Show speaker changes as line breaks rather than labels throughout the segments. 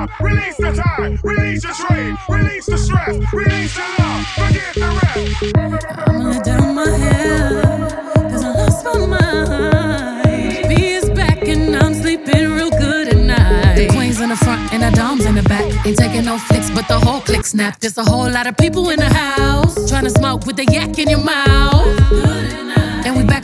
There's
a hole
in my. head 'cause I lost my mind. He is back and I'm sleeping real good tonight. Wains in
the front
and adams in the back, ain't taking no flicks, but the whole click snapped. There's a whole lot of people in the house trying to smoke with the yak in your mouth.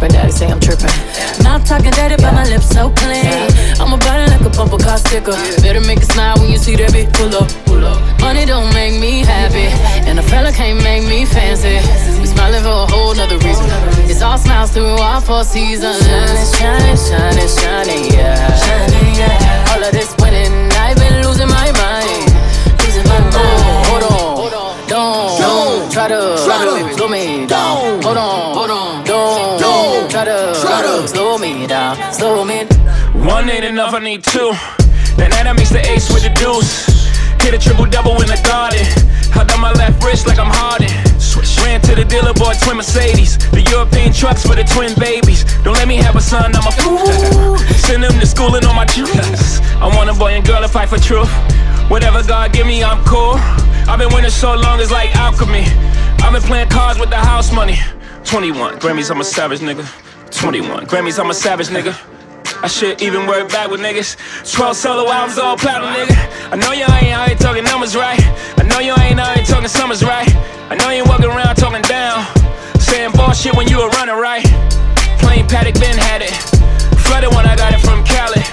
tripping, daddy say I'm tripping. Not talking dirty, but my lips so clean. I'm a
burner
like
a bumper car
sticker. Better make a smile when you see that bitch pull up. Money don't make me happy, and a fella can't make me fancy. We smiling for a whole nother reason. It's all smiles through all four seasons. Shining, shining, shining, shining, yeah. Shining, yeah. All of this winning, I've been losing my mind. Losing my mind. Oh, hold on, hold on, don't, don't try to. Try to don't try to, try to slow me down, slow me. down.
One ain't enough, I need two. That night I the ace with the deuce. Hit a triple double in the garden. Held on my left wrist like I'm Harden. Ran to the dealer, bought twin Mercedes. The European trucks for the twin babies. Don't let me have a son, I'm a fool. Send them to school and on my juice. I want a boy and girl to fight for truth. Whatever God give me, I'm cool. I've been winning so long, it's like alchemy. I've been playing cards with the house money. 21 Grammys, I'm a savage nigga. 21 Grammys, I'm a savage nigga. I should even work back with niggas. 12 solo albums, all platinum, nigga. I know you ain't out here talking numbers right. I know you ain't out here talking summers right. I know you ain't walking around talking down. Saying bullshit when you were running right. Plain Patek, Ben had it. Flooded when I got it from Cali.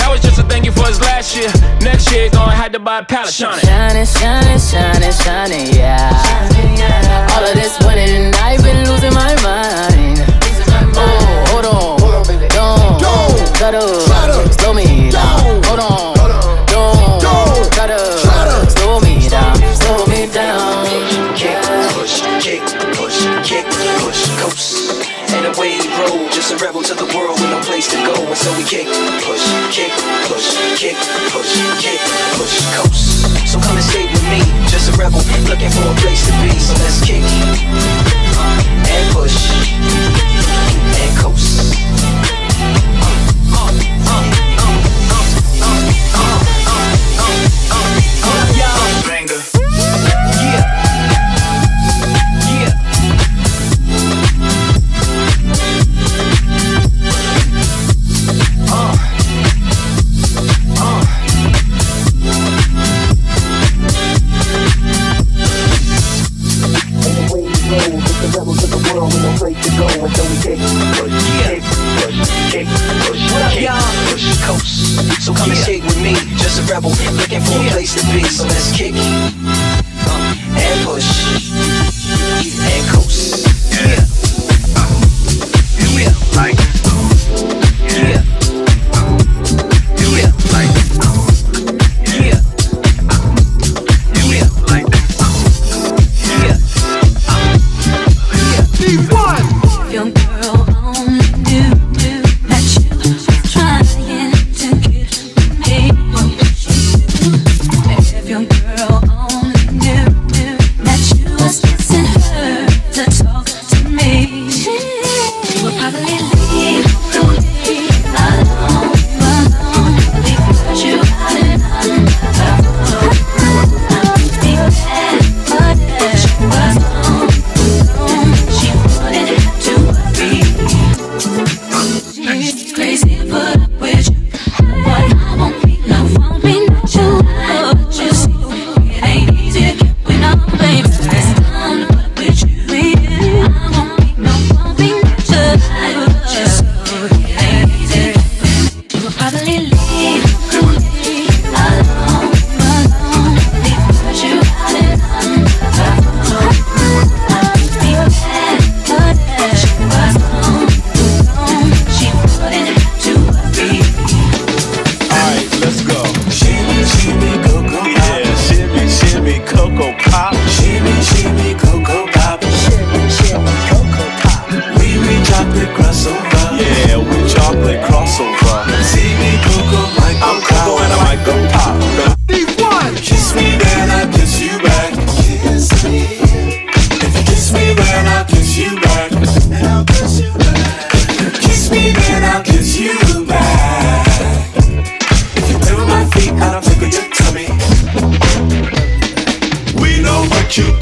That was just a thank you for his last year. Next year, gonna have to buy a pallet. Shining,
shining, shining, shining, shining, yeah. All of this winning, I've been losing my mind. Oh, hold on. Don't. Try to. slow me down. Hold on, don't. Try to. slow me down, slow me down.
Kick, push, kick, push, kick, push, coast. And away we roll, just a rebel to the world with no place to go. And so we kick, push, kick, push, kick, push, kick, push, coast. So come and stay with me, just a rebel looking for a place to be. So let's kick and push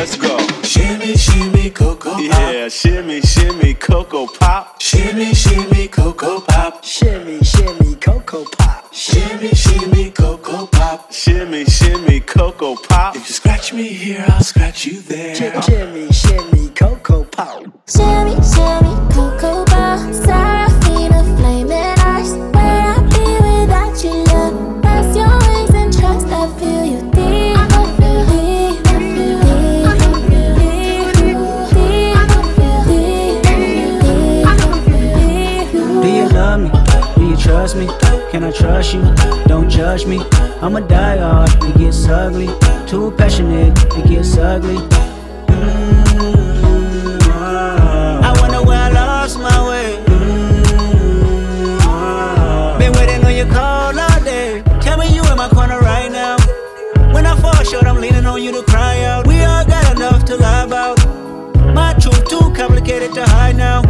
let's go.
Shimmy, shimmy, cocoa pop. Yeah,
shimmy, shimmy, cocoa pop.
Shimmy, shimmy, cocoa pop.
Shimmy, shimmy, cocoa pop.
Shimmy, shimmy, cocoa pop. Shimmy, shimmy, cocoa pop.
If you scratch me here, I'll scratch you there.
Shimmy, shimmy, cocoa pop.
Shimmy, shimmy. Trust
me? Can I trust you? Don't judge me. I'm a die hard, it gets ugly. Too passionate, it gets ugly. Mm, ah. I wonder where I lost my way. Mm, ah. Been waiting on your call all day. Tell me you in my corner right now. When I fall short, I'm leaning on you to cry out. We all got enough to. My truth too complicated to hide now.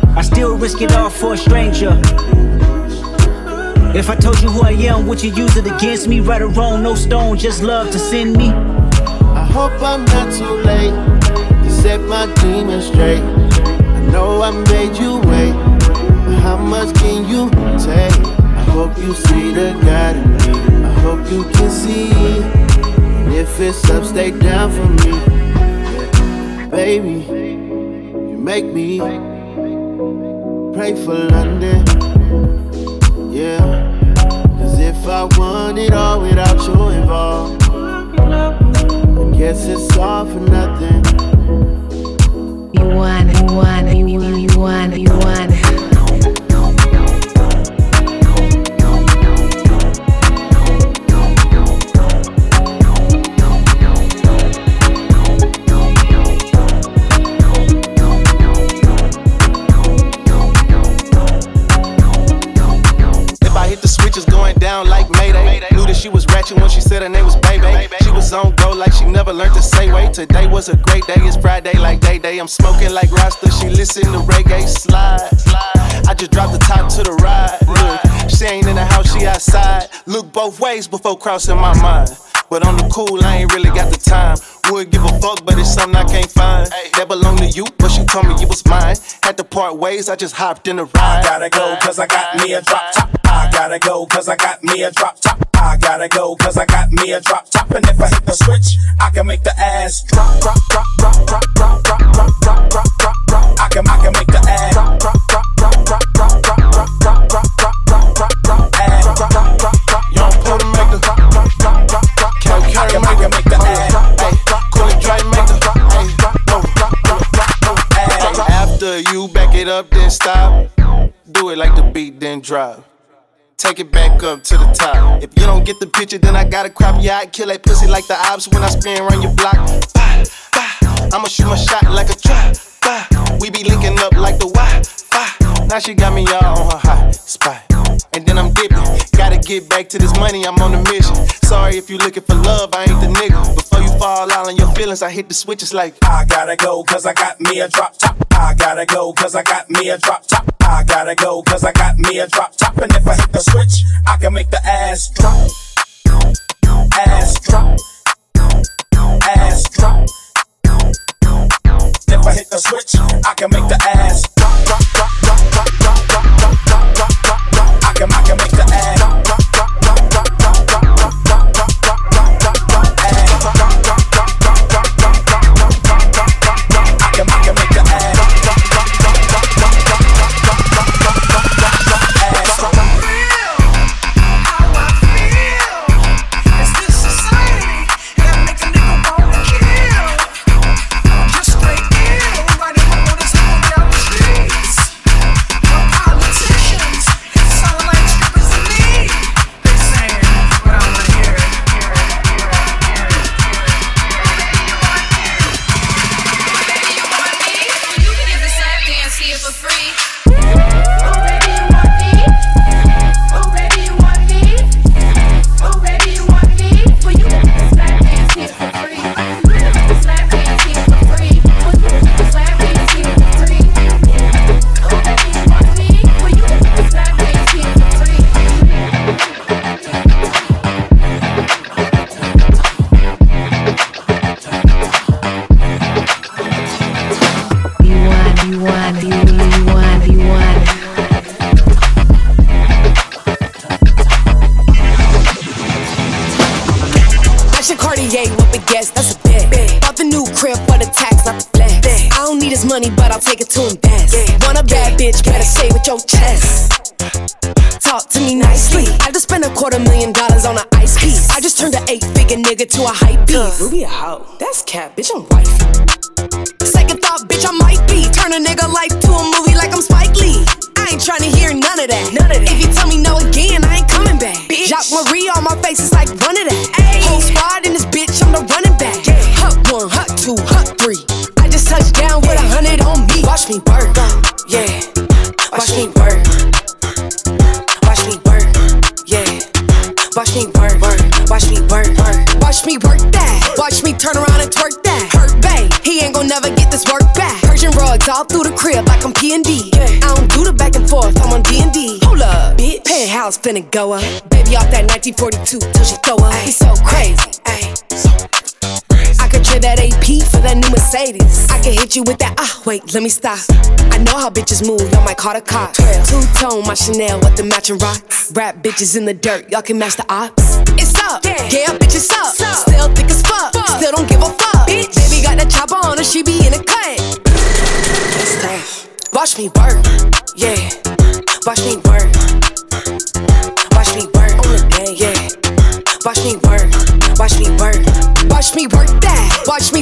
I still risk it all for a stranger. If I told you who I am, would you use it against me? Right or wrong, no stone, just love to send me.
I hope I'm not too late to set my demons straight. I know I made you wait, but how much can you take? I hope you see the God in me. I hope you can see. And if it's up, stay down for me. Yeah. Baby, you make me pray for London. Yeah. Cause if I want it all without you involved, I guess it's all for nothing.
I'm smoking like Rasta, she listen to reggae slide. I just dropped the top to the ride. Look, she ain't in the house, she outside. Look both ways before crossing my mind. But on the cool, I ain't really got the time. Would give a fuck, but it's something I can't find. That belong to you, but you told me it was mine. Had to part ways, I just hopped in the ride.
I gotta go cause I got me a drop top. I gotta go cause I got me a drop top. I gotta go cause I got me a drop top. And if I hit the switch, I can make the ass drop, drop, drop, drop, drop, drop, drop, drop, drop, drop, drop, drop. I can, I can make the ass drop, drop, drop,
up, then stop. Do it like the beat, then drop. Take it back up to the top. If you don't get the picture, then I gotta crop your eye. Kill that pussy like the ops when I spin around your block. I'ma shoot my shot like a trap. We be linking up like the Wi-Fi. Now she got me all on her hot spot. And then I'm dipping. Gotta get back to this money, I'm on a mission. Sorry if you looking for love, I ain't the nigga. Before you fall out on your feelings, I hit the switches like
I gotta go cause I got me a drop top. I gotta go, cause I got me a drop top. I gotta go, cause I got me a drop top. And if I hit the switch, I can make the ass drop. Ass drop. Ass drop. If I hit the switch, I can make the ass drop, drop.
Talk to me nicely. I just spent a quarter million dollars on an ice piece. I just turned an eight figure nigga to a hype beast. Rubi a hoe. That's cap, bitch, I'm wifey. Second thought, bitch, I might be. Turn a nigga life to a movie like I'm Spike Lee. I ain't tryna hear none of that. None of that. If you tell me no again, I ain't coming back. Bitch. Jacques Marie on my face is like run of that. Ay. Whole squad in this bitch, I'm the running back. Yeah. Hut one, hut two, hut three. I just touched down with a hundred on me. Watch me work, yeah. Watch me work. Watch me work, yeah. Watch me work, watch me work, watch me work that. Watch me turn around and twerk that. Hurt bay, he ain't gon' never get this work back. Persian rugs all through the crib like I'm P and D. I don't do the back and forth, I'm on D and D. Hold up, bitch. Penthouse finna go up. Baby off that 1942 till she throw up. He's so crazy, ayy. I could trade that AP for that new Mercedes. I can hit you with that. Ah, wait, let me stop. I know how bitches move, y'all might call the cops. Two tone, my Chanel with the matching rocks. Rap bitches in the dirt, y'all can match the ops. It's up, yeah, bitch, it's up. Still thick as fuck, still don't give a fuck. Bitch. Baby got that chopper on her, she be in the cut. Watch me work, yeah. Watch me work.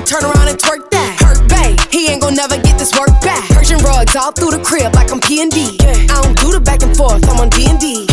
Turn around and twerk that. Hurt bay, he ain't gon' never get this work back. Persian rugs all through the crib like I'm P and D. I don't do the back and forth, I'm on D and D.